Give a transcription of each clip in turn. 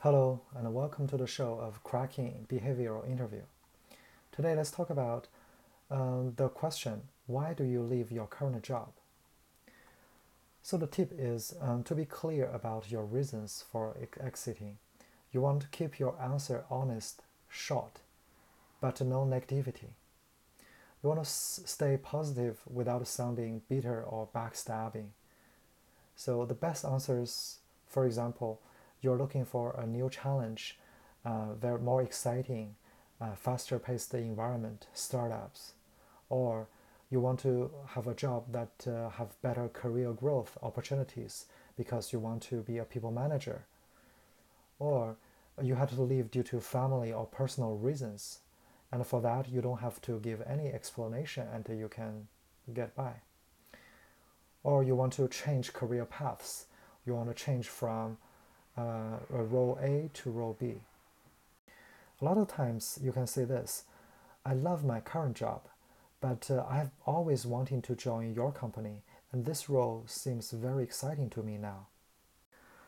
Hello, and welcome to the show of Cracking Behavioral Interview. Today, let's talk about um, the question why do you leave your current job? So, the tip is um, to be clear about your reasons for exiting. You want to keep your answer honest, short, but no negativity. You want to s- stay positive without sounding bitter or backstabbing. So, the best answers, for example, you're looking for a new challenge, uh, very more exciting, uh, faster paced environment, startups, or you want to have a job that uh, have better career growth opportunities because you want to be a people manager, or you had to leave due to family or personal reasons, and for that you don't have to give any explanation until you can get by. Or you want to change career paths. You want to change from uh, role A to role B. A lot of times you can say this I love my current job, but uh, I've always wanting to join your company, and this role seems very exciting to me now.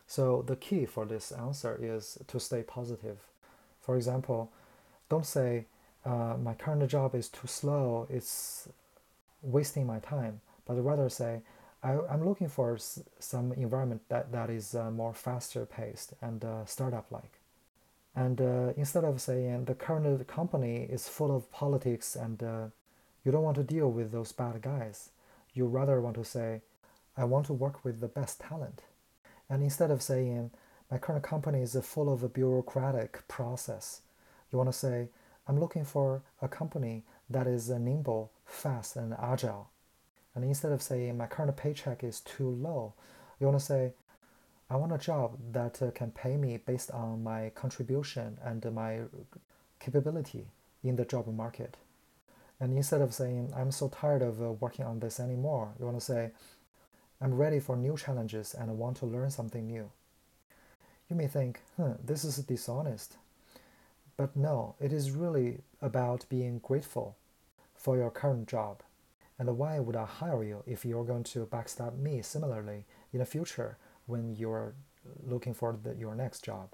So, the key for this answer is to stay positive. For example, don't say, uh, My current job is too slow, it's wasting my time, but rather say, I, am looking for s- some environment that, that is uh, more faster paced and uh, startup like. And uh, instead of saying the current company is full of politics and uh, you don't want to deal with those bad guys, you rather want to say, I want to work with the best talent. And instead of saying, my current company is full of a bureaucratic process, you want to say, I'm looking for a company that is uh, nimble, fast, and agile and instead of saying my current paycheck is too low, you want to say, I want a job that uh, can pay me based on my contribution and my capability in the job market. And instead of saying, I'm so tired of uh, working on this anymore, you want to say, I'm ready for new challenges and I want to learn something new. You may think, huh, this is dishonest. But no, it is really about being grateful for your current job and why would I hire you if you're going to backstab me similarly in the future when you're looking for the, your next job?